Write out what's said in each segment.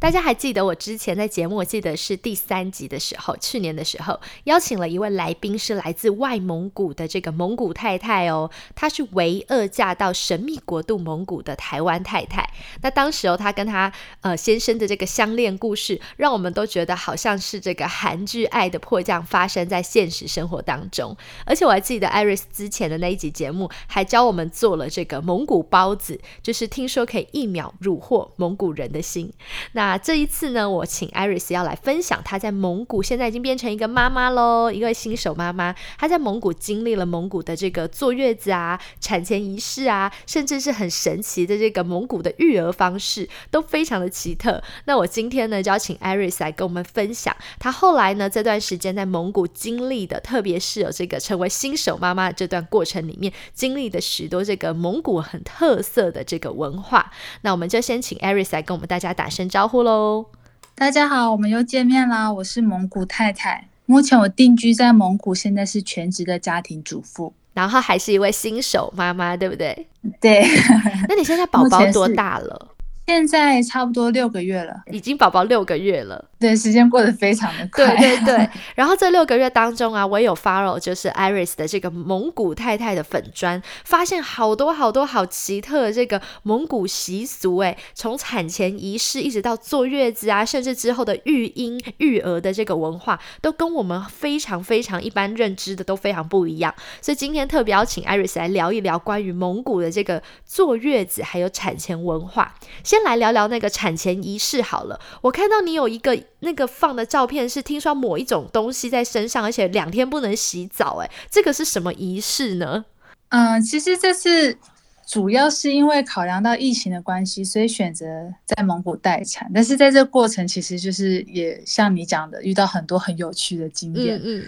大家还记得我之前在节目，我记得是第三集的时候，去年的时候邀请了一位来宾，是来自外蒙古的这个蒙古太太哦，她是唯二嫁到神秘国度蒙古的台湾太太。那当时哦，她跟她呃先生的这个相恋故事，让我们都觉得好像是这个韩剧《爱的迫降》发生在现实生活当中。而且我还记得 Iris 之前的那一集节目，还教我们做了这个蒙古包子，就是听说可以一秒虏获蒙古人的心。那那这一次呢，我请 Iris 要来分享她在蒙古，现在已经变成一个妈妈喽，一位新手妈妈。她在蒙古经历了蒙古的这个坐月子啊、产前仪式啊，甚至是很神奇的这个蒙古的育儿方式，都非常的奇特。那我今天呢，就要请 Iris 来跟我们分享她后来呢这段时间在蒙古经历的，特别是有这个成为新手妈妈这段过程里面经历的许多这个蒙古很特色的这个文化。那我们就先请 Iris 来跟我们大家打声招呼。喽，大家好，我们又见面啦！我是蒙古太太，目前我定居在蒙古，现在是全职的家庭主妇，然后还是一位新手妈妈，对不对？对。那你现在宝宝多大了？现在差不多六个月了，已经宝宝六个月了。对，时间过得非常的快。对对对。然后这六个月当中啊，我也有 follow 就是 Iris 的这个蒙古太太的粉砖，发现好多好多好奇特的这个蒙古习俗哎，从产前仪式一直到坐月子啊，甚至之后的育婴育儿的这个文化，都跟我们非常非常一般认知的都非常不一样。所以今天特别邀请 Iris 来聊一聊关于蒙古的这个坐月子还有产前文化。先。先来聊聊那个产前仪式好了。我看到你有一个那个放的照片，是听说抹一种东西在身上，而且两天不能洗澡。哎，这个是什么仪式呢？嗯，其实这是主要是因为考量到疫情的关系，所以选择在蒙古待产。但是在这个过程，其实就是也像你讲的，遇到很多很有趣的经验。嗯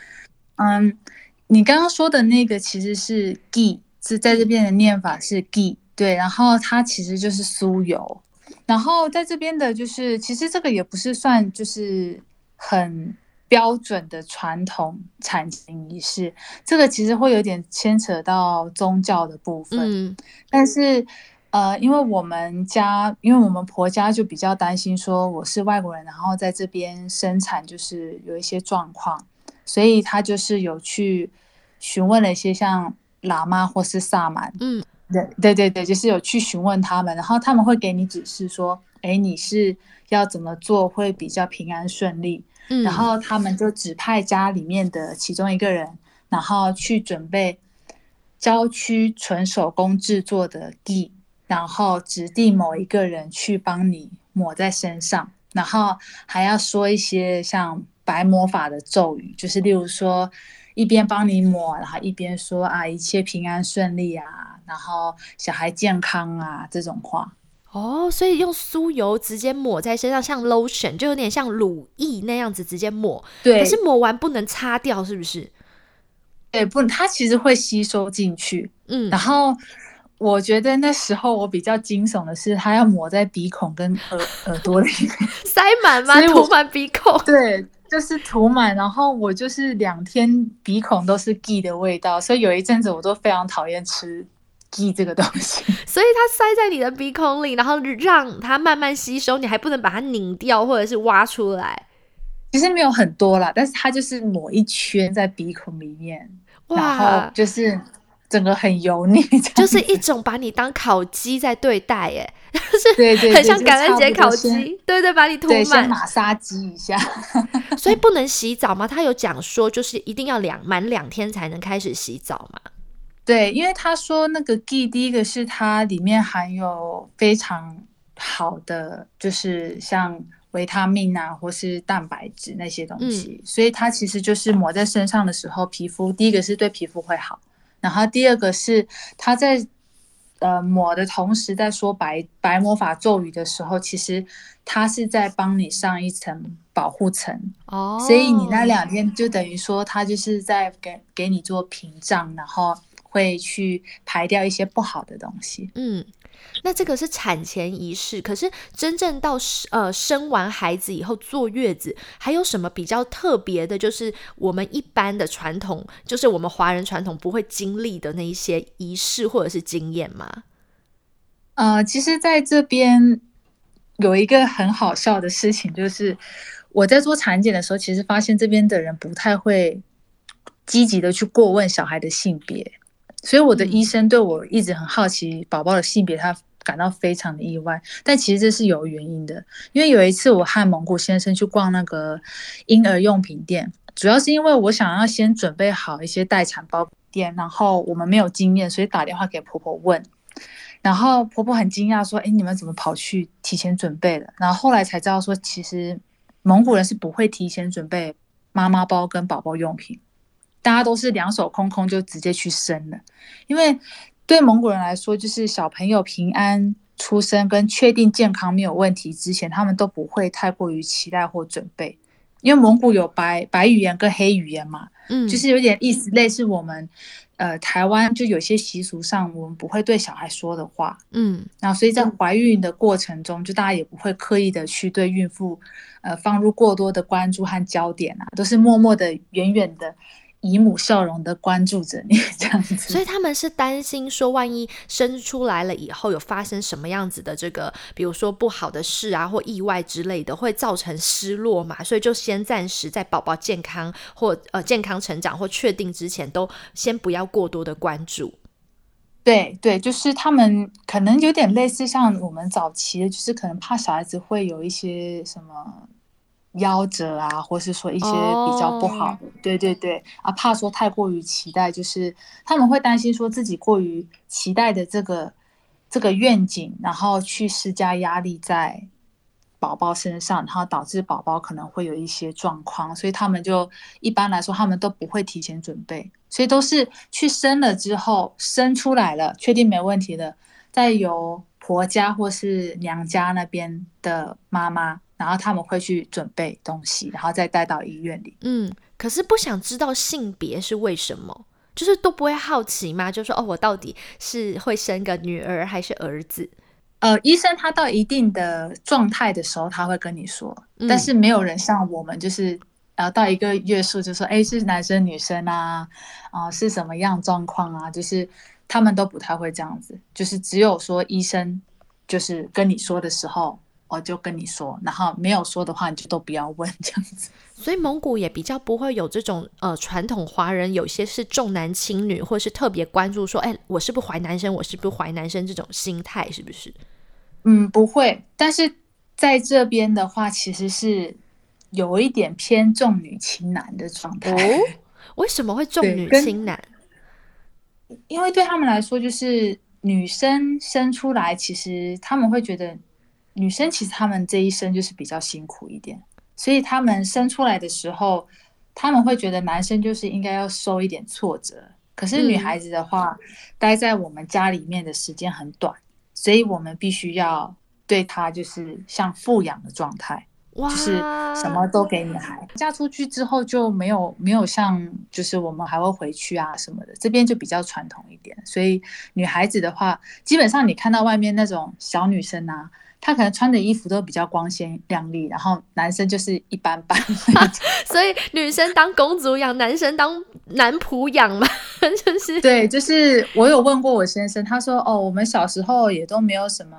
嗯，你刚刚说的那个其实是 gi，是在这边的念法是 gi，对，然后它其实就是酥油。然后在这边的，就是其实这个也不是算就是很标准的传统产前仪式，这个其实会有点牵扯到宗教的部分。嗯，但是呃，因为我们家，因为我们婆家就比较担心说我是外国人，然后在这边生产就是有一些状况，所以他就是有去询问了一些像喇嘛或是萨满。嗯。对对对对，就是有去询问他们，然后他们会给你指示说，哎，你是要怎么做会比较平安顺利。嗯，然后他们就指派家里面的其中一个人，然后去准备郊区纯手工制作的地，然后指定某一个人去帮你抹在身上，然后还要说一些像白魔法的咒语，就是例如说。一边帮你抹，然后一边说啊，一切平安顺利啊，然后小孩健康啊，这种话。哦，所以用酥油直接抹在身上，像 lotion，就有点像乳液那样子直接抹。对。可是抹完不能擦掉，是不是？对，不能，它其实会吸收进去。嗯。然后我觉得那时候我比较惊悚的是，它要抹在鼻孔跟耳耳朵里面，塞满吗？涂满鼻孔？对。就是涂满，然后我就是两天鼻孔都是 G 的味道，所以有一阵子我都非常讨厌吃 G 这个东西。所以它塞在你的鼻孔里，然后让它慢慢吸收，你还不能把它拧掉或者是挖出来。其实没有很多啦，但是它就是抹一圈在鼻孔里面，然后就是。整个很油腻，就是一种把你当烤鸡在对待，哎，就是很像感恩节烤鸡，对对，把你涂满，马杀鸡一下。所以不能洗澡吗？他有讲说，就是一定要两满两天才能开始洗澡嘛？对，因为他说那个 G 第一个是它里面含有非常好的，就是像维他命啊，或是蛋白质那些东西，所以它其实就是抹在身上的时候，皮肤第一个是对皮肤会好。然后第二个是它在呃抹的同时在说白白魔法咒语的时候，其实它是在帮你上一层保护层哦，所以你那两天就等于说它就是在给给你做屏障，然后会去排掉一些不好的东西。嗯。那这个是产前仪式，可是真正到呃生完孩子以后坐月子，还有什么比较特别的？就是我们一般的传统，就是我们华人传统不会经历的那一些仪式或者是经验吗？呃，其实在这边有一个很好笑的事情，就是我在做产检的时候，其实发现这边的人不太会积极的去过问小孩的性别。所以我的医生对我一直很好奇宝宝的性别，他感到非常的意外。但其实这是有原因的，因为有一次我和蒙古先生去逛那个婴儿用品店，主要是因为我想要先准备好一些待产包垫，然后我们没有经验，所以打电话给婆婆问，然后婆婆很惊讶说：“哎，你们怎么跑去提前准备了？”然后后来才知道说，其实蒙古人是不会提前准备妈妈包跟宝宝用品。大家都是两手空空就直接去生了，因为对蒙古人来说，就是小朋友平安出生跟确定健康没有问题之前，他们都不会太过于期待或准备。因为蒙古有白白语言跟黑语言嘛，嗯，就是有点意思类似我们呃台湾就有些习俗上我们不会对小孩说的话，嗯，然后所以在怀孕的过程中，就大家也不会刻意的去对孕妇呃放入过多的关注和焦点啊，都是默默的远远的。姨母笑容的关注着你，这样子，所以他们是担心说，万一生出来了以后有发生什么样子的这个，比如说不好的事啊，或意外之类的，会造成失落嘛？所以就先暂时在宝宝健康或呃健康成长或确定之前，都先不要过多的关注。对对，就是他们可能有点类似像我们早期的，就是可能怕小孩子会有一些什么。夭折啊，或是说一些比较不好的，对对对，啊，怕说太过于期待，就是他们会担心说自己过于期待的这个这个愿景，然后去施加压力在宝宝身上，然后导致宝宝可能会有一些状况，所以他们就一般来说他们都不会提前准备，所以都是去生了之后生出来了，确定没问题的，再由婆家或是娘家那边的妈妈。然后他们会去准备东西，然后再带到医院里。嗯，可是不想知道性别是为什么，就是都不会好奇吗？就说哦，我到底是会生个女儿还是儿子？呃，医生他到一定的状态的时候，他会跟你说，但是没有人像我们，就是呃到一个月数就说，哎，是男生女生啊，啊是什么样状况啊？就是他们都不太会这样子，就是只有说医生就是跟你说的时候。我就跟你说，然后没有说的话，你就都不要问这样子。所以蒙古也比较不会有这种呃传统华人有些是重男轻女，或是特别关注说，哎，我是不是怀男生，我是不是怀男生这种心态，是不是？嗯，不会。但是在这边的话，其实是有一点偏重女轻男的状态。哦，为什么会重女轻男？因为对他们来说，就是女生生出来，其实他们会觉得。女生其实她们这一生就是比较辛苦一点，所以她们生出来的时候，他们会觉得男生就是应该要受一点挫折。可是女孩子的话，待在我们家里面的时间很短，所以我们必须要对她就是像富养的状态，就是什么都给女孩。嫁出去之后就没有没有像就是我们还会回去啊什么的，这边就比较传统一点。所以女孩子的话，基本上你看到外面那种小女生啊。他可能穿的衣服都比较光鲜亮丽，然后男生就是一般般。所以女生当公主养，男生当男仆养嘛，就是对，就是我有问过我先生，他说哦，我们小时候也都没有什么，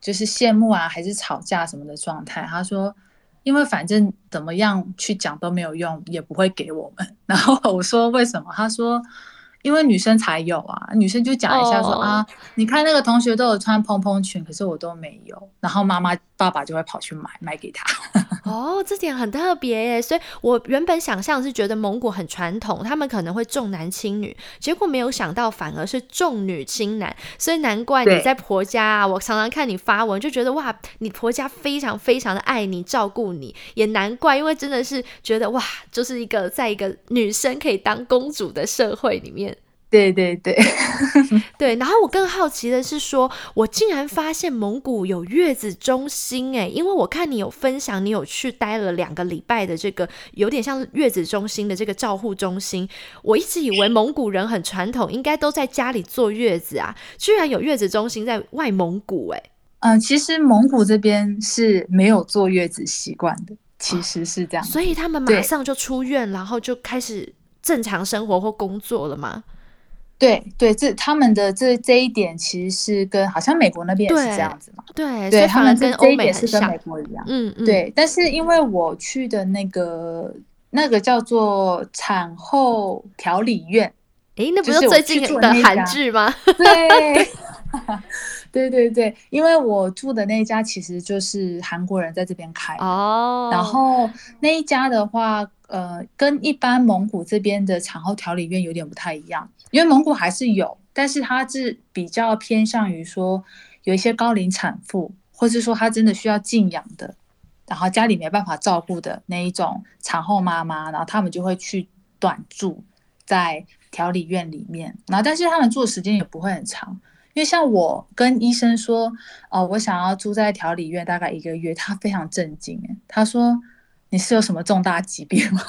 就是羡慕啊，还是吵架什么的状态。他说，因为反正怎么样去讲都没有用，也不会给我们。然后我说为什么？他说。因为女生才有啊，女生就讲一下说啊，你看那个同学都有穿蓬蓬裙，可是我都没有，然后妈妈爸爸就会跑去买买给他。哦，这点很特别耶，所以我原本想象是觉得蒙古很传统，他们可能会重男轻女，结果没有想到反而是重女轻男，所以难怪你在婆家啊，我常常看你发文就觉得哇，你婆家非常非常的爱你照顾你，也难怪，因为真的是觉得哇，就是一个在一个女生可以当公主的社会里面。对对对，对。然后我更好奇的是说，我竟然发现蒙古有月子中心哎，因为我看你有分享，你有去待了两个礼拜的这个有点像月子中心的这个照护中心。我一直以为蒙古人很传统，应该都在家里坐月子啊，居然有月子中心在外蒙古哎。嗯，其实蒙古这边是没有坐月子习惯的，其实是这样。所以他们马上就出院，然后就开始正常生活或工作了吗？对对，这他们的这这一点其实是跟好像美国那边也是这样子嘛。对，对他们跟这一点是跟美国一样。嗯嗯。对，但是因为我去的那个那个叫做产后调理院，诶，那不是最近的韩剧吗？对。对对对，因为我住的那一家其实就是韩国人在这边开哦，然后那一家的话，呃，跟一般蒙古这边的产后调理院有点不太一样，因为蒙古还是有，但是它是比较偏向于说有一些高龄产妇，或是说她真的需要静养的，然后家里没办法照顾的那一种产后妈妈，然后他们就会去短住在调理院里面，然后但是他们住的时间也不会很长。因为像我跟医生说，哦，我想要住在调理院大概一个月，他非常震惊，哎，他说你是有什么重大疾病吗？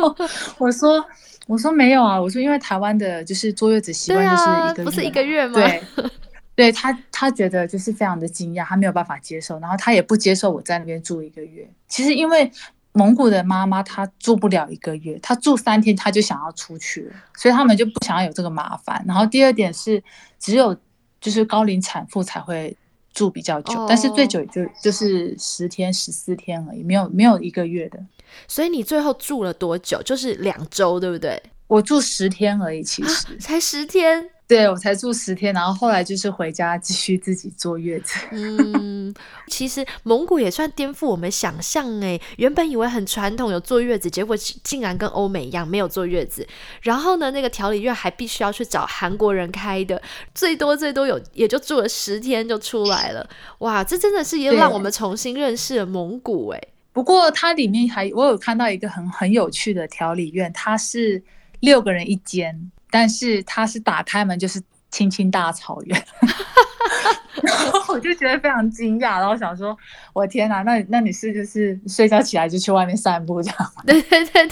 我说我说没有啊，我说因为台湾的就是坐月子习惯就是一个不是一个月吗？对，对他他觉得就是非常的惊讶，他没有办法接受，然后他也不接受我在那边住一个月。其实因为蒙古的妈妈她住不了一个月，她住三天她就想要出去了，所以他们就不想要有这个麻烦。然后第二点是只有。就是高龄产妇才会住比较久，但是最久也就就是十天、十四天而已，没有没有一个月的。所以你最后住了多久？就是两周，对不对？我住十天而已，其实才十天。对我才住十天，然后后来就是回家继续自己坐月子。嗯，其实蒙古也算颠覆我们想象哎，原本以为很传统有坐月子，结果竟然跟欧美一样没有坐月子。然后呢，那个调理院还必须要去找韩国人开的，最多最多有也就住了十天就出来了。哇，这真的是也让我们重新认识了蒙古哎。不过它里面还我有看到一个很很有趣的调理院，它是六个人一间。但是他是打开门就是青青大草原。然后我就觉得非常惊讶，然后想说：“我天哪，那那你是就是睡觉起来就去外面散步这样吗？” 对对对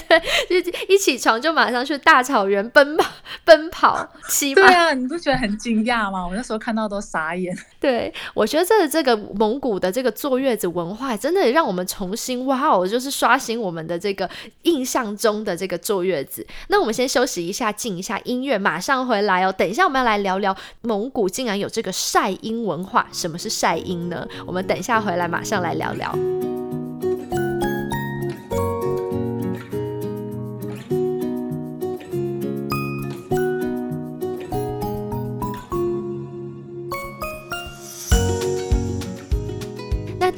对，就一起床就马上去大草原奔跑奔跑骑马。对啊，你不觉得很惊讶吗？我那时候看到都傻眼。对，我觉得这这个蒙古的这个坐月子文化，真的让我们重新哇哦，就是刷新我们的这个印象中的这个坐月子。那我们先休息一下，静一下音乐，马上回来哦。等一下我们要来聊聊蒙古竟然有这个晒英文文化，什么是晒音呢？我们等一下回来，马上来聊聊。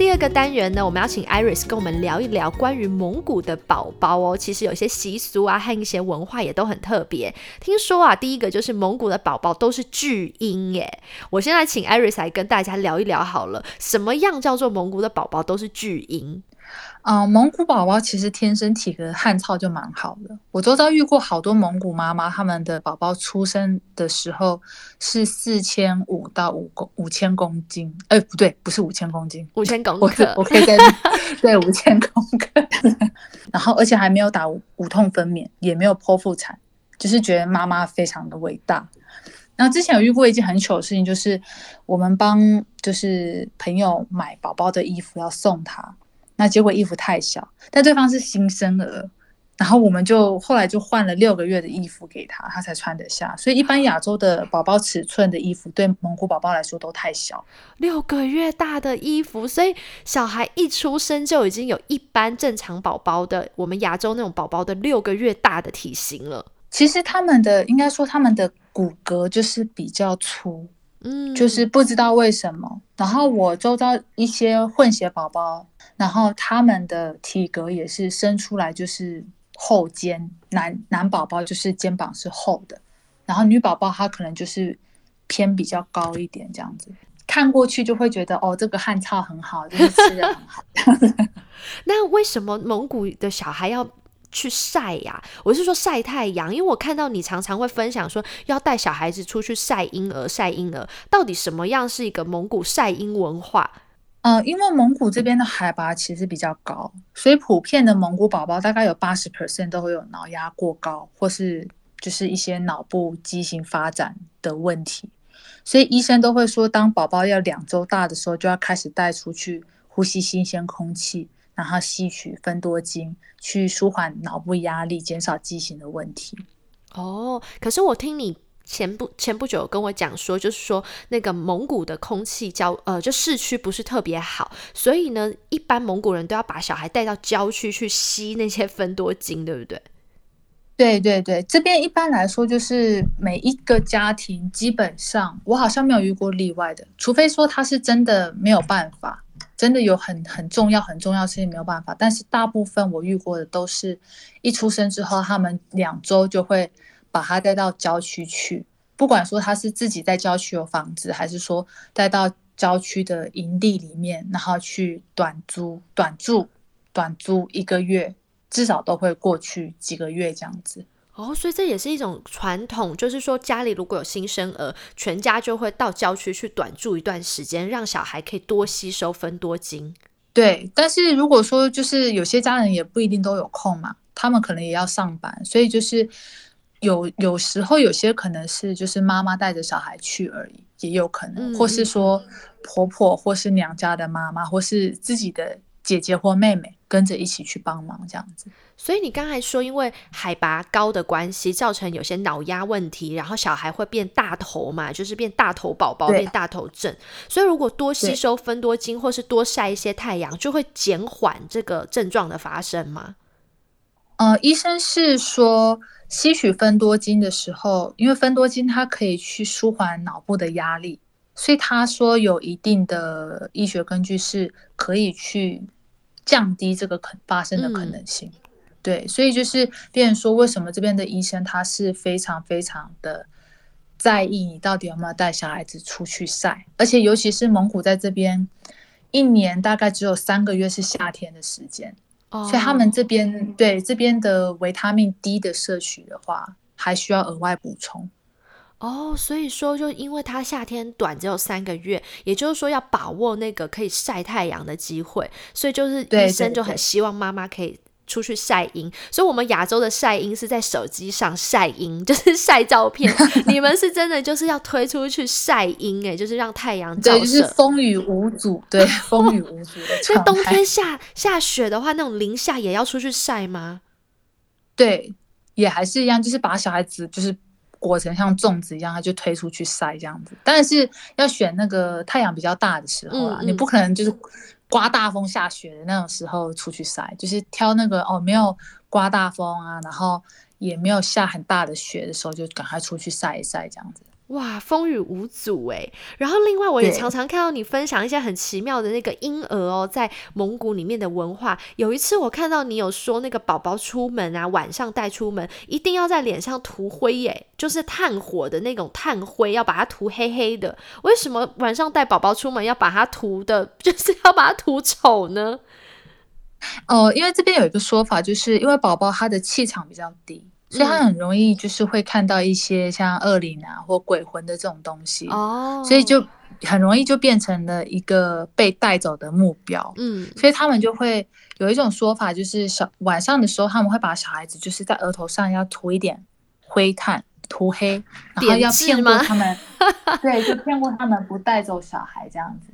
第二个单元呢，我们要请 Iris 跟我们聊一聊关于蒙古的宝宝哦。其实有些习俗啊和一些文化也都很特别。听说啊，第一个就是蒙古的宝宝都是巨婴耶。我现在请 Iris 来跟大家聊一聊好了，什么样叫做蒙古的宝宝都是巨婴？啊，蒙古宝宝其实天生体格汗操就蛮好的。我周遭遇过好多蒙古妈妈，他们的宝宝出生的时候是四千五到五公五千公斤，哎，不对，不是五千公斤，五千公克，我可以在对五千公克，然后而且还没有打无痛分娩，也没有剖腹产，就是觉得妈妈非常的伟大。然后之前有遇过一件很糗的事情，就是我们帮就是朋友买宝宝的衣服要送他。那结果衣服太小，但对方是新生儿，然后我们就后来就换了六个月的衣服给他，他才穿得下。所以一般亚洲的宝宝尺寸的衣服对蒙古宝宝来说都太小，六个月大的衣服，所以小孩一出生就已经有一般正常宝宝的我们亚洲那种宝宝的六个月大的体型了。其实他们的应该说他们的骨骼就是比较粗。嗯，就是不知道为什么。然后我周遭一些混血宝宝，然后他们的体格也是生出来就是后肩，男男宝宝就是肩膀是厚的，然后女宝宝她可能就是偏比较高一点这样子，看过去就会觉得哦，这个汉操很好，就是吃的很好。那为什么蒙古的小孩要去晒呀？我是说晒太阳，因为我看到你常常会分享说要带小孩子出去晒婴儿，晒婴儿到底什么样是一个蒙古晒婴文化？呃，因为蒙古这边的海拔其实比较高，所以普遍的蒙古宝宝大概有八十 percent 都会有脑压过高，或是就是一些脑部畸形发展的问题，所以医生都会说，当宝宝要两周大的时候，就要开始带出去呼吸新鲜空气，然后吸取分多精，去舒缓脑部压力，减少畸形的问题。哦，可是我听你。前不前不久跟我讲说，就是说那个蒙古的空气郊呃，就市区不是特别好，所以呢，一般蒙古人都要把小孩带到郊区去吸那些分多精，对不对？对对对，这边一般来说就是每一个家庭基本上，我好像没有遇过例外的，除非说他是真的没有办法，真的有很很重要很重要事情没有办法，但是大部分我遇过的都是一出生之后，他们两周就会。把他带到郊区去，不管说他是自己在郊区有房子，还是说带到郊区的营地里面，然后去短租、短住、短租一个月，至少都会过去几个月这样子。哦，所以这也是一种传统，就是说家里如果有新生儿，全家就会到郊区去短住一段时间，让小孩可以多吸收分多精。对，但是如果说就是有些家人也不一定都有空嘛，他们可能也要上班，所以就是。有有时候有些可能是就是妈妈带着小孩去而已，也有可能，或是说婆婆或是娘家的妈妈，或是自己的姐姐或妹妹跟着一起去帮忙这样子。所以你刚才说，因为海拔高的关系，造成有些脑压问题，然后小孩会变大头嘛，就是变大头宝宝，变大头症。所以如果多吸收分多精，或是多晒一些太阳，就会减缓这个症状的发生吗？呃，医生是说。吸取分多精的时候，因为分多精它可以去舒缓脑部的压力，所以他说有一定的医学根据是可以去降低这个可发生的可能性。对，所以就是别人说为什么这边的医生他是非常非常的在意你到底有没有带小孩子出去晒，而且尤其是蒙古在这边一年大概只有三个月是夏天的时间。所以他们这边对这边的维他命 D 的摄取的话，还需要额外补充。哦，所以说就因为它夏天短，只有三个月，也就是说要把握那个可以晒太阳的机会，所以就是医生就很希望妈妈可以。出去晒阴，所以，我们亚洲的晒阴是在手机上晒阴，就是晒照片。你们是真的就是要推出去晒阴，哎，就是让太阳照射，就是风雨无阻，对，风雨无阻的。所以冬天下下雪的话，那种零下也要出去晒吗？对，也还是一样，就是把小孩子就是裹成像粽子一样，它就推出去晒这样子。但是要选那个太阳比较大的时候啊，你不可能就是。刮大风下雪的那种时候出去晒，就是挑那个哦没有刮大风啊，然后也没有下很大的雪的时候，就赶快出去晒一晒这样子。哇，风雨无阻哎！然后另外我也常常看到你分享一些很奇妙的那个婴儿哦，在蒙古里面的文化。有一次我看到你有说，那个宝宝出门啊，晚上带出门一定要在脸上涂灰耶，就是炭火的那种炭灰，要把它涂黑黑的。为什么晚上带宝宝出门要把它涂的，就是要把它涂丑呢？哦，因为这边有一个说法，就是因为宝宝他的气场比较低。所以他很容易就是会看到一些像恶灵啊或鬼魂的这种东西哦，所以就很容易就变成了一个被带走的目标。嗯，所以他们就会有一种说法，就是小晚上的时候他们会把小孩子就是在额头上要涂一点灰炭，涂黑，然后要骗过他们，对，就骗过他们不带走小孩这样子。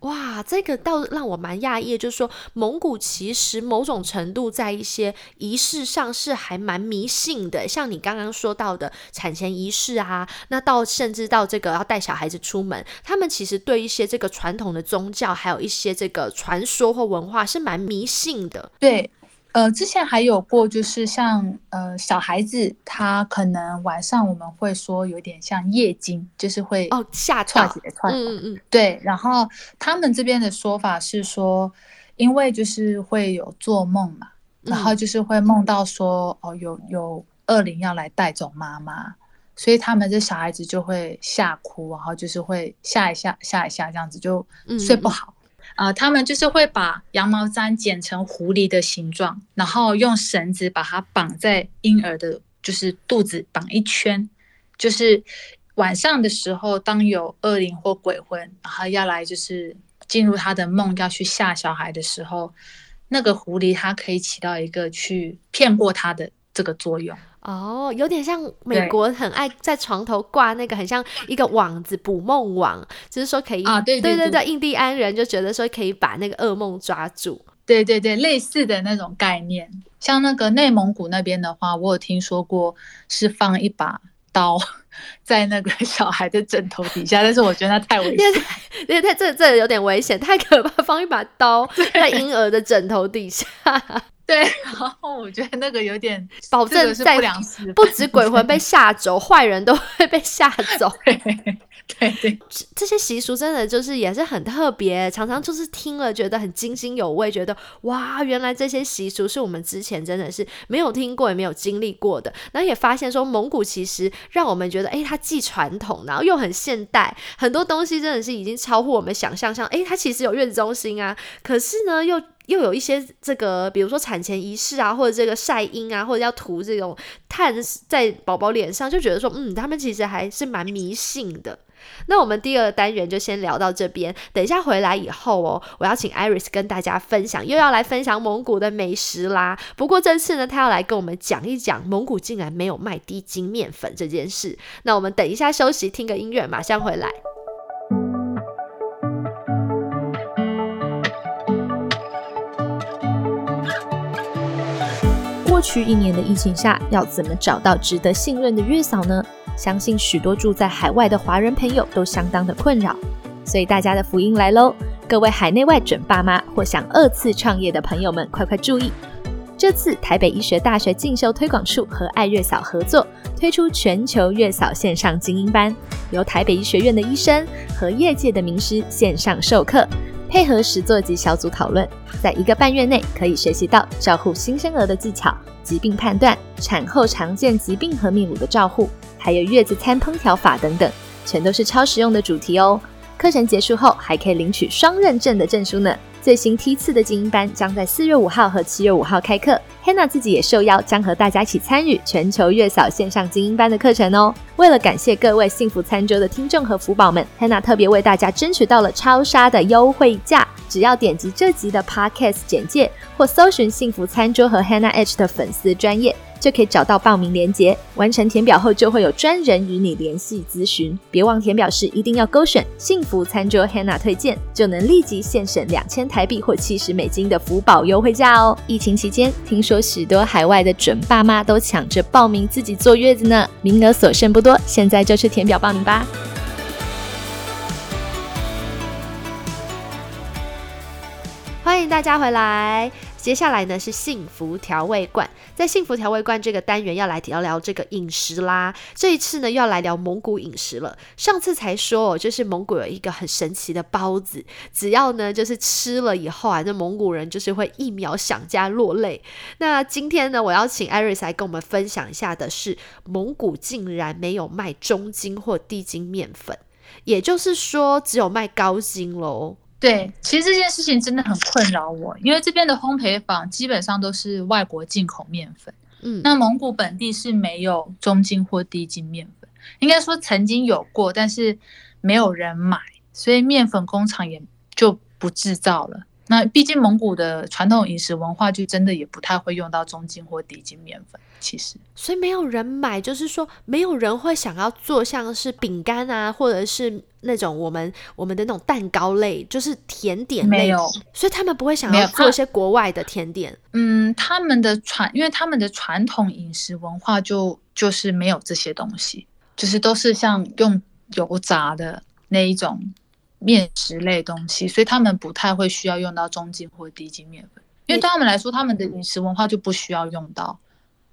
哇，这个倒让我蛮讶异，就是说蒙古其实某种程度在一些仪式上是还蛮迷信的，像你刚刚说到的产前仪式啊，那到甚至到这个要带小孩子出门，他们其实对一些这个传统的宗教，还有一些这个传说或文化是蛮迷信的，对。呃，之前还有过，就是像呃小孩子，他可能晚上我们会说有点像夜惊，就是会哦吓到，嗯嗯嗯，对。然后他们这边的说法是说，因为就是会有做梦嘛，然后就是会梦到说哦有有恶灵要来带走妈妈，所以他们这小孩子就会吓哭，然后就是会吓一下吓一下这样子就睡不好。呃，他们就是会把羊毛毡剪成狐狸的形状，然后用绳子把它绑在婴儿的，就是肚子绑一圈，就是晚上的时候，当有恶灵或鬼魂，然后要来就是进入他的梦，要去吓小孩的时候，那个狐狸它可以起到一个去骗过他的这个作用。哦，有点像美国很爱在床头挂那个很像一个网子捕梦网，就是说可以啊，对对对对，印第安人就觉得说可以把那个噩梦抓住，对对对，类似的那种概念。像那个内蒙古那边的话，我有听说过是放一把刀 在那个小孩的枕头底下，但是我觉得那太危险，因为太这这有点危险，太可怕，放一把刀在婴儿的枕头底下。对，然后我觉得那个有点保证在不良示不止 鬼魂被吓走，坏人都会被吓走。对 对，这些习俗真的就是也是很特别，常常就是听了觉得很津津有味，觉得哇，原来这些习俗是我们之前真的是没有听过也没有经历过的。然后也发现说，蒙古其实让我们觉得，哎，它既传统，然后又很现代，很多东西真的是已经超乎我们想象。像哎，它其实有月子中心啊，可是呢又。又有一些这个，比如说产前仪式啊，或者这个晒阴啊，或者要涂这种炭在宝宝脸上，就觉得说，嗯，他们其实还是蛮迷信的。那我们第二单元就先聊到这边，等一下回来以后哦，我要请 Iris 跟大家分享，又要来分享蒙古的美食啦。不过这次呢，他要来跟我们讲一讲蒙古竟然没有卖低筋面粉这件事。那我们等一下休息，听个音乐，马上回来。过去一年的疫情下，要怎么找到值得信任的月嫂呢？相信许多住在海外的华人朋友都相当的困扰，所以大家的福音来喽！各位海内外准爸妈或想二次创业的朋友们，快快注意！这次台北医学大学进修推广处和爱月嫂合作，推出全球月嫂线上精英班，由台北医学院的医生和业界的名师线上授课。配合十座及小组讨论，在一个半月内可以学习到照护新生儿的技巧、疾病判断、产后常见疾病和泌乳的照护，还有月子餐烹调法等等，全都是超实用的主题哦。课程结束后还可以领取双认证的证书呢。最新梯次的精英班将在四月五号和七月五号开课，Hanna 自己也受邀，将和大家一起参与全球月嫂线上精英班的课程哦。为了感谢各位幸福餐桌的听众和福宝们，Hanna 特别为大家争取到了超杀的优惠价，只要点击这集的 Podcast 简介或搜寻幸福餐桌和 Hanna H 的粉丝专业。就可以找到报名链接，完成填表后就会有专人与你联系咨询。别忘填表时一定要勾选幸福餐桌 Hanna 推荐，就能立即现省两千台台币或七十美金的福宝优惠价哦。疫情期间，听说许多海外的准爸妈都抢着报名自己坐月子呢，名额所剩不多，现在就去填表报名吧。欢迎大家回来。接下来呢是幸福调味罐，在幸福调味罐这个单元要来聊聊这个饮食啦。这一次呢要来聊蒙古饮食了。上次才说哦，就是蒙古有一个很神奇的包子，只要呢就是吃了以后啊，那蒙古人就是会一秒想家落泪。那今天呢，我要请艾瑞斯来跟我们分享一下的是，蒙古竟然没有卖中筋或低筋面粉，也就是说只有卖高筋喽。对，其实这件事情真的很困扰我，因为这边的烘焙坊基本上都是外国进口面粉，嗯，那蒙古本地是没有中筋或低筋面粉，应该说曾经有过，但是没有人买，所以面粉工厂也就不制造了。那毕竟蒙古的传统饮食文化就真的也不太会用到中筋或低筋面粉，其实，所以没有人买，就是说没有人会想要做像是饼干啊，或者是那种我们我们的那种蛋糕类，就是甜点类，没有，所以他们不会想要做一些国外的甜点。嗯，他们的传，因为他们的传统饮食文化就就是没有这些东西，就是都是像用油炸的那一种。面食类东西，所以他们不太会需要用到中筋或低筋面粉，因为对他们来说，他们的饮食文化就不需要用到，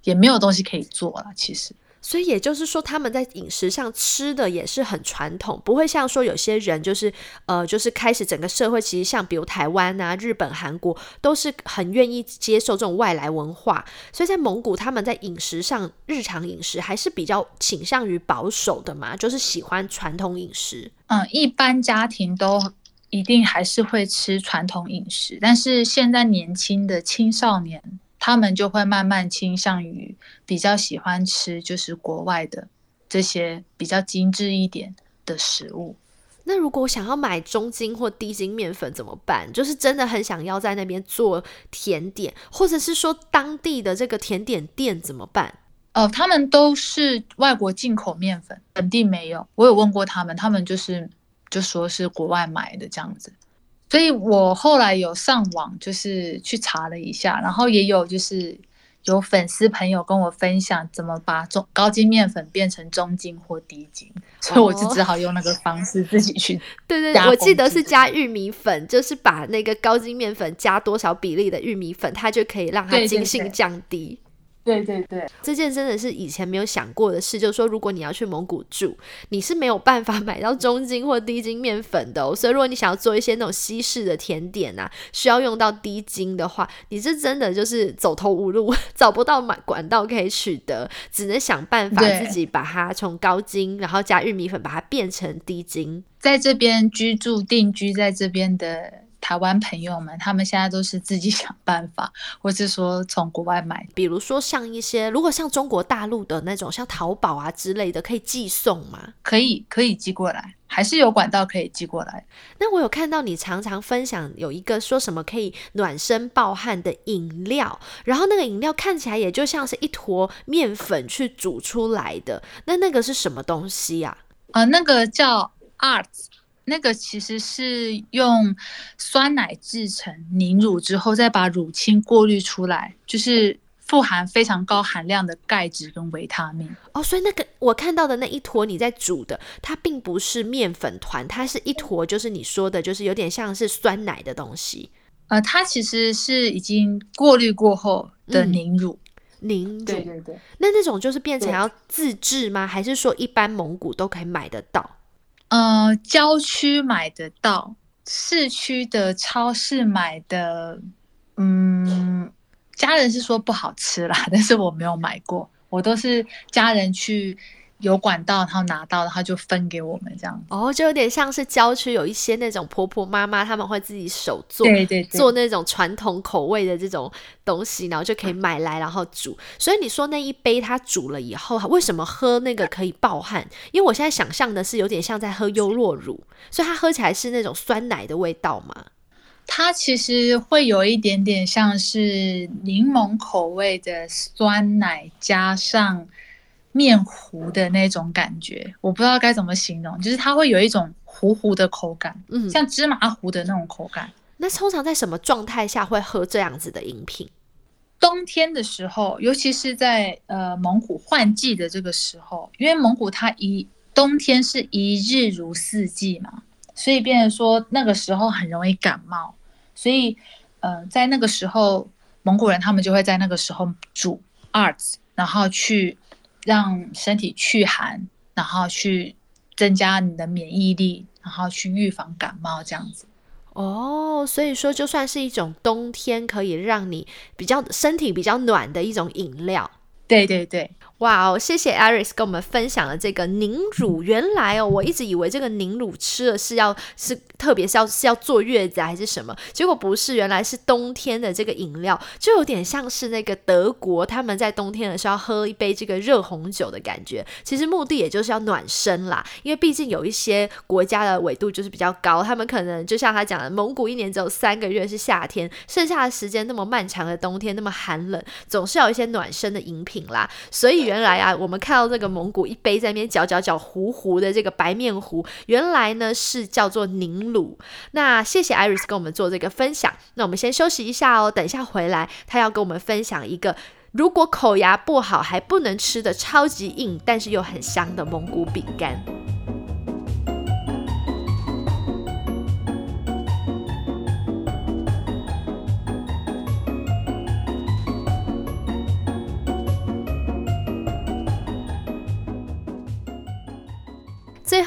也没有东西可以做了。其实。所以也就是说，他们在饮食上吃的也是很传统，不会像说有些人就是呃，就是开始整个社会其实像比如台湾啊、日本、韩国都是很愿意接受这种外来文化。所以在蒙古，他们在饮食上日常饮食还是比较倾向于保守的嘛，就是喜欢传统饮食。嗯，一般家庭都。一定还是会吃传统饮食，但是现在年轻的青少年，他们就会慢慢倾向于比较喜欢吃就是国外的这些比较精致一点的食物。那如果想要买中筋或低筋面粉怎么办？就是真的很想要在那边做甜点，或者是说当地的这个甜点店怎么办？哦，他们都是外国进口面粉，本地没有。我有问过他们，他们就是就说是国外买的这样子。所以我后来有上网，就是去查了一下，然后也有就是。有粉丝朋友跟我分享怎么把中高筋面粉变成中筋或低筋，所以我就只好用那个方式自己去。对对，我记得是加玉米粉，就是把那个高筋面粉加多少比例的玉米粉，它就可以让它筋性降低。对对对，这件真的是以前没有想过的事。就是说，如果你要去蒙古住，你是没有办法买到中筋或低筋面粉的。所以，如果你想要做一些那种西式的甜点啊，需要用到低筋的话，你是真的就是走投无路，找不到买管道可以取得，只能想办法自己把它从高筋，然后加玉米粉把它变成低筋。在这边居住定居在这边的。台湾朋友们，他们现在都是自己想办法，或是说从国外买。比如说像一些，如果像中国大陆的那种，像淘宝啊之类的，可以寄送吗？可以，可以寄过来，还是有管道可以寄过来。那我有看到你常常分享有一个说什么可以暖身暴汗的饮料，然后那个饮料看起来也就像是一坨面粉去煮出来的，那那个是什么东西呀？啊，那个叫 Arts。那个其实是用酸奶制成凝乳之后，再把乳清过滤出来，就是富含非常高含量的钙质跟维他命。哦，所以那个我看到的那一坨你在煮的，它并不是面粉团，它是一坨，就是你说的，就是有点像是酸奶的东西。呃，它其实是已经过滤过后的凝乳。凝乳，对对对。那那种就是变成要自制吗？还是说一般蒙古都可以买得到？呃，郊区买得到，市区的超市买的，嗯，家人是说不好吃啦，但是我没有买过，我都是家人去。有管道，然后拿到，然后就分给我们这样。哦，就有点像是郊区有一些那种婆婆妈妈，他们会自己手做，对对，做那种传统口味的这种东西，然后就可以买来，然后煮。所以你说那一杯它煮了以后，为什么喝那个可以暴汗？因为我现在想象的是有点像在喝优酪乳，所以它喝起来是那种酸奶的味道嘛？它其实会有一点点像是柠檬口味的酸奶，加上。面糊的那种感觉，我不知道该怎么形容，就是它会有一种糊糊的口感，嗯，像芝麻糊的那种口感。那通常在什么状态下会喝这样子的饮品？冬天的时候，尤其是在呃蒙古换季的这个时候，因为蒙古它一冬天是一日如四季嘛，所以变成说那个时候很容易感冒，所以呃在那个时候，蒙古人他们就会在那个时候煮 arts，然后去。让身体去寒，然后去增加你的免疫力，然后去预防感冒这样子。哦，所以说就算是一种冬天可以让你比较身体比较暖的一种饮料。对对对。哇哦，谢谢 Aris 跟我们分享了这个凝乳。原来哦，我一直以为这个凝乳吃了是要是特别是要是要坐月子还是什么，结果不是，原来是冬天的这个饮料，就有点像是那个德国他们在冬天的时候喝一杯这个热红酒的感觉。其实目的也就是要暖身啦，因为毕竟有一些国家的纬度就是比较高，他们可能就像他讲的，蒙古一年只有三个月是夏天，剩下的时间那么漫长的冬天那么寒冷，总是要一些暖身的饮品啦，所以。原来啊，我们看到这个蒙古一杯在那边搅搅搅糊糊的这个白面糊，原来呢是叫做凝乳。那谢谢 Iris 跟我们做这个分享。那我们先休息一下哦，等一下回来，他要跟我们分享一个如果口牙不好还不能吃的超级硬，但是又很香的蒙古饼干。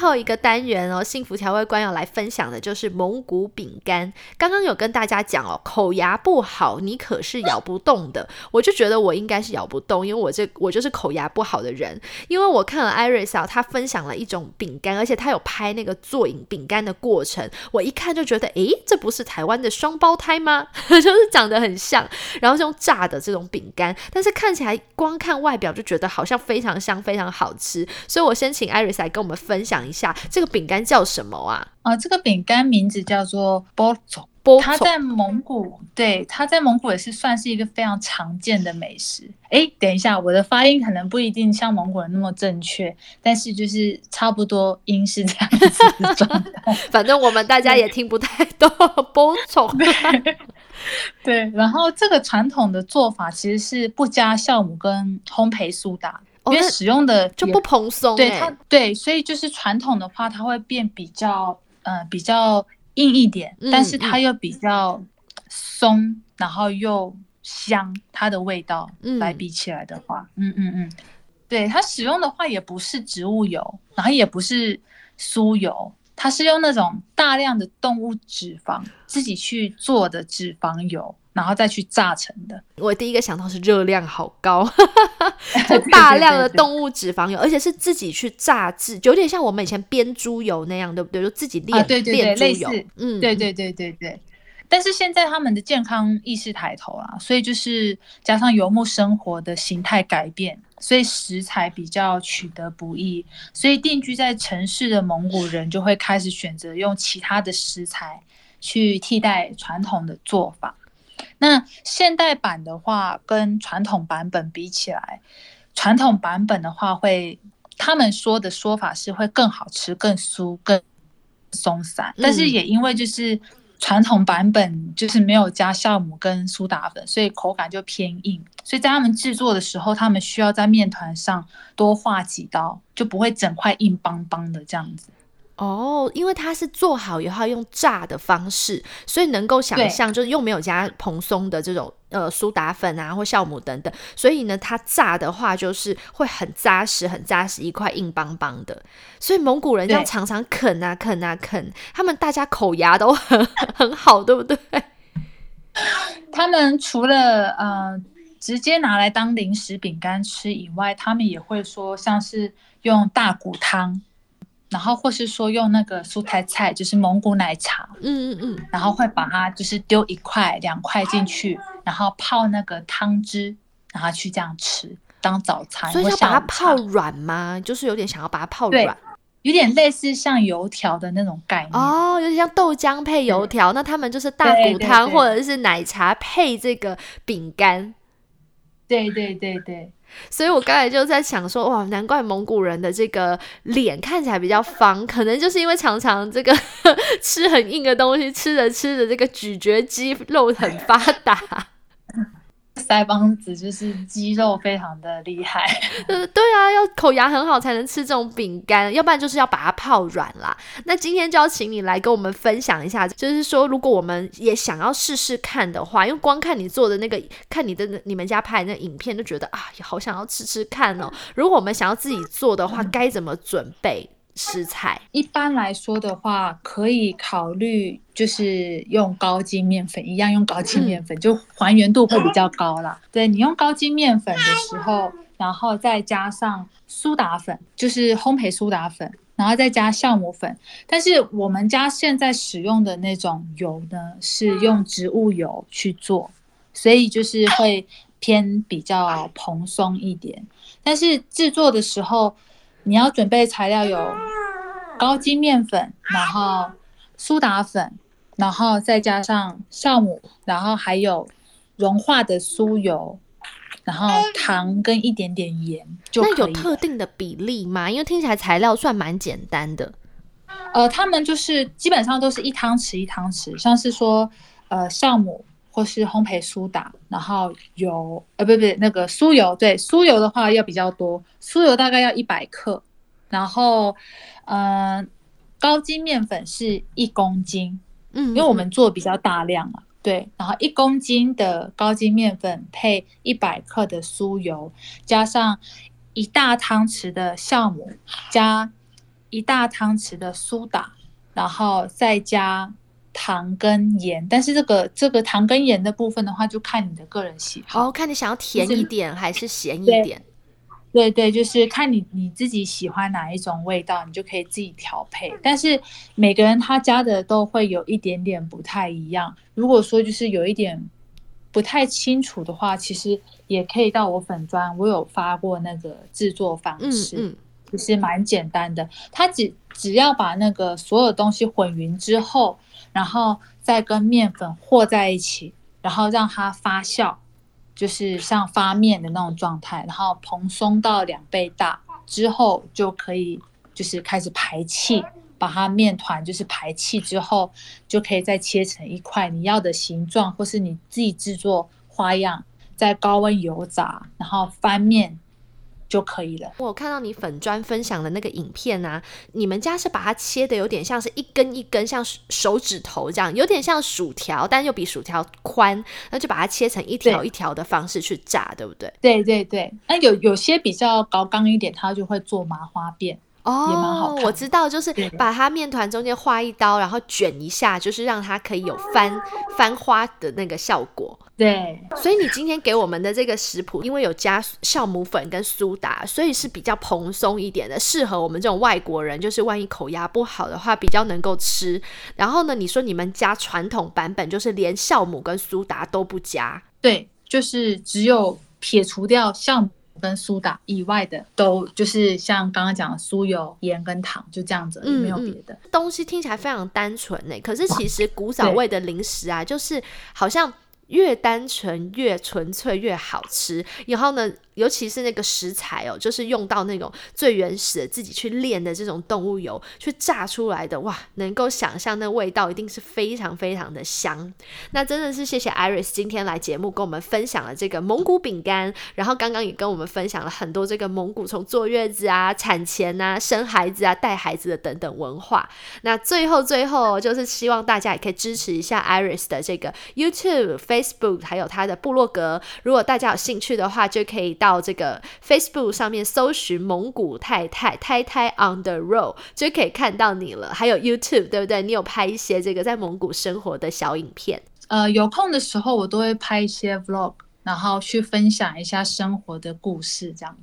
后一个单元哦，幸福调味官要来分享的就是蒙古饼干。刚刚有跟大家讲哦，口牙不好，你可是咬不动的。我就觉得我应该是咬不动，因为我这我就是口牙不好的人。因为我看了 Iris 啊，他分享了一种饼干，而且他有拍那个做影饼干的过程，我一看就觉得，诶，这不是台湾的双胞胎吗？就是长得很像，然后是用炸的这种饼干，但是看起来光看外表就觉得好像非常香，非常好吃。所以我先请 Iris 来跟我们分享。讲一下这个饼干叫什么啊？啊，这个饼干名字叫做 b o t o b o，它在蒙古，对，它在蒙古也是算是一个非常常见的美食。哎，等一下，我的发音可能不一定像蒙古人那么正确，但是就是差不多音是这样子的状态。反正我们大家也听不太懂 波总。对，然后这个传统的做法其实是不加酵母跟烘焙苏打。因为使用的就不蓬松，对它对，所以就是传统的话，它会变比较呃比较硬一点，但是它又比较松，然后又香，它的味道来比起来的话，嗯嗯嗯，对它使用的话也不是植物油，然后也不是酥油，它是用那种大量的动物脂肪自己去做的脂肪油。然后再去榨成的，我第一个想到是热量好高，就大量的动物脂肪油，而且是自己去榨制，就有点像我们以前煸猪油那样，对不对？就自己炼炼猪油，嗯，对对对对对。但是现在他们的健康意识抬头啊，所以就是加上游牧生活的形态改变，所以食材比较取得不易，所以定居在城市的蒙古人就会开始选择用其他的食材去替代传统的做法。那现代版的话，跟传统版本比起来，传统版本的话会，他们说的说法是会更好吃、更酥、更松散。但是也因为就是传统版本就是没有加酵母跟苏打粉，所以口感就偏硬。所以在他们制作的时候，他们需要在面团上多划几刀，就不会整块硬邦邦的这样子。哦，因为它是做好以后用炸的方式，所以能够想象，就是又没有加蓬松的这种呃苏打粉啊或酵母等等，所以呢，它炸的话就是会很扎实，很扎实，一块硬邦邦的。所以蒙古人这样常常啃啊啃啊啃，他们大家口牙都 很很好，对不对？他们除了呃直接拿来当零食饼干吃以外，他们也会说像是用大骨汤。然后或是说用那个蔬菜菜，就是蒙古奶茶，嗯嗯嗯，然后会把它就是丢一块两块进去，然后泡那个汤汁，然后去这样吃当早餐。所以要把它泡软吗？就是有点想要把它泡软，有点类似像油条的那种概念哦，有点像豆浆配油条。那他们就是大骨汤或者是奶茶配这个饼干。对对对对。所以我刚才就在想说，哇，难怪蒙古人的这个脸看起来比较方，可能就是因为常常这个 吃很硬的东西，吃着吃着这个咀嚼肌肉很发达。腮帮子就是肌肉非常的厉害，呃，对啊，要口牙很好才能吃这种饼干，要不然就是要把它泡软啦。那今天就要请你来跟我们分享一下，就是说如果我们也想要试试看的话，因为光看你做的那个，看你的你们家拍的那影片，就觉得啊，好想要吃吃看哦。如果我们想要自己做的话，该怎么准备？食材一般来说的话，可以考虑就是用高筋面粉，一样用高筋面粉，就还原度会比较高啦。对你用高筋面粉的时候，然后再加上苏打粉，就是烘焙苏打粉，然后再加酵母粉。但是我们家现在使用的那种油呢，是用植物油去做，所以就是会偏比较蓬松一点。但是制作的时候。你要准备材料有高筋面粉，然后苏打粉，然后再加上酵母，然后还有融化的酥油，然后糖跟一点点盐就可以。那有特定的比例吗？因为听起来材料算蛮简单的。呃，他们就是基本上都是一汤匙一汤匙，像是说呃酵母或是烘焙苏打，然后油呃不不那个酥油，对酥油的话要比较多。酥油大概要一百克，然后，嗯，高筋面粉是一公斤，嗯，因为我们做比较大量啊，对，然后一公斤的高筋面粉配一百克的酥油，加上一大汤匙的酵母，加一大汤匙的苏打，然后再加糖跟盐。但是这个这个糖跟盐的部分的话，就看你的个人喜好。哦，看你想要甜一点还是咸一点。对对，就是看你你自己喜欢哪一种味道，你就可以自己调配。但是每个人他加的都会有一点点不太一样。如果说就是有一点不太清楚的话，其实也可以到我粉砖，我有发过那个制作方式。嗯嗯。其实蛮简单的，它只只要把那个所有东西混匀之后，然后再跟面粉和在一起，然后让它发酵，就是像发面的那种状态，然后蓬松到两倍大之后，就可以就是开始排气，把它面团就是排气之后，就可以再切成一块你要的形状，或是你自己制作花样，在高温油炸，然后翻面。就可以了。我看到你粉砖分享的那个影片啊，你们家是把它切的有点像是一根一根，像手指头这样，有点像薯条，但又比薯条宽，那就把它切成一条一条的方式去炸，对不对？对对对。那有有些比较高刚一点，它就会做麻花辫。哦，我知道，就是把它面团中间划一刀，然后卷一下，就是让它可以有翻翻花的那个效果。对，所以你今天给我们的这个食谱，因为有加酵母粉跟苏打，所以是比较蓬松一点的，适合我们这种外国人，就是万一口牙不好的话，比较能够吃。然后呢，你说你们家传统版本就是连酵母跟苏打都不加，对，就是只有撇除掉酵母。跟苏打以外的，都就是像刚刚讲的酥油、盐跟糖，就这样子，没有别的东西。听起来非常单纯呢，可是其实古早味的零食啊，就是好像。越单纯越纯粹越好吃，然后呢，尤其是那个食材哦，就是用到那种最原始的自己去炼的这种动物油去炸出来的，哇，能够想象那味道一定是非常非常的香。那真的是谢谢 Iris 今天来节目跟我们分享了这个蒙古饼干，然后刚刚也跟我们分享了很多这个蒙古从坐月子啊、产前啊、生孩子啊、带孩子的等等文化。那最后最后就是希望大家也可以支持一下 Iris 的这个 YouTube、Facebook 还有他的部落格，如果大家有兴趣的话，就可以到到这个 Facebook 上面搜寻“蒙古太太太太 on the road”，就可以看到你了。还有 YouTube，对不对？你有拍一些这个在蒙古生活的小影片。呃，有空的时候我都会拍一些 Vlog，然后去分享一下生活的故事，这样。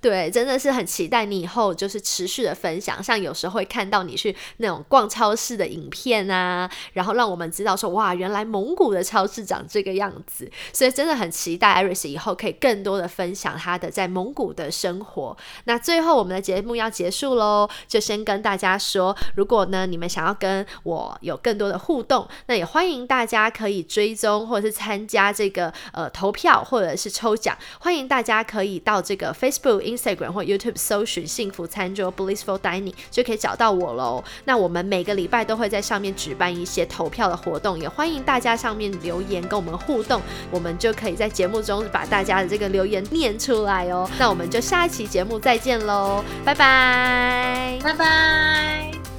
对，真的是很期待你以后就是持续的分享，像有时候会看到你去那种逛超市的影片啊，然后让我们知道说哇，原来蒙古的超市长这个样子，所以真的很期待 Iris 以后可以更多的分享他的在蒙古的生活。那最后我们的节目要结束喽，就先跟大家说，如果呢你们想要跟我有更多的互动，那也欢迎大家可以追踪或者是参加这个呃投票或者是抽奖，欢迎大家可以到这个 Spoo。Instagram 或 YouTube 搜寻“幸福餐桌 Blissful Dining” 就可以找到我喽。那我们每个礼拜都会在上面举办一些投票的活动，也欢迎大家上面留言跟我们互动，我们就可以在节目中把大家的这个留言念出来哦。那我们就下一期节目再见喽，拜拜，拜拜。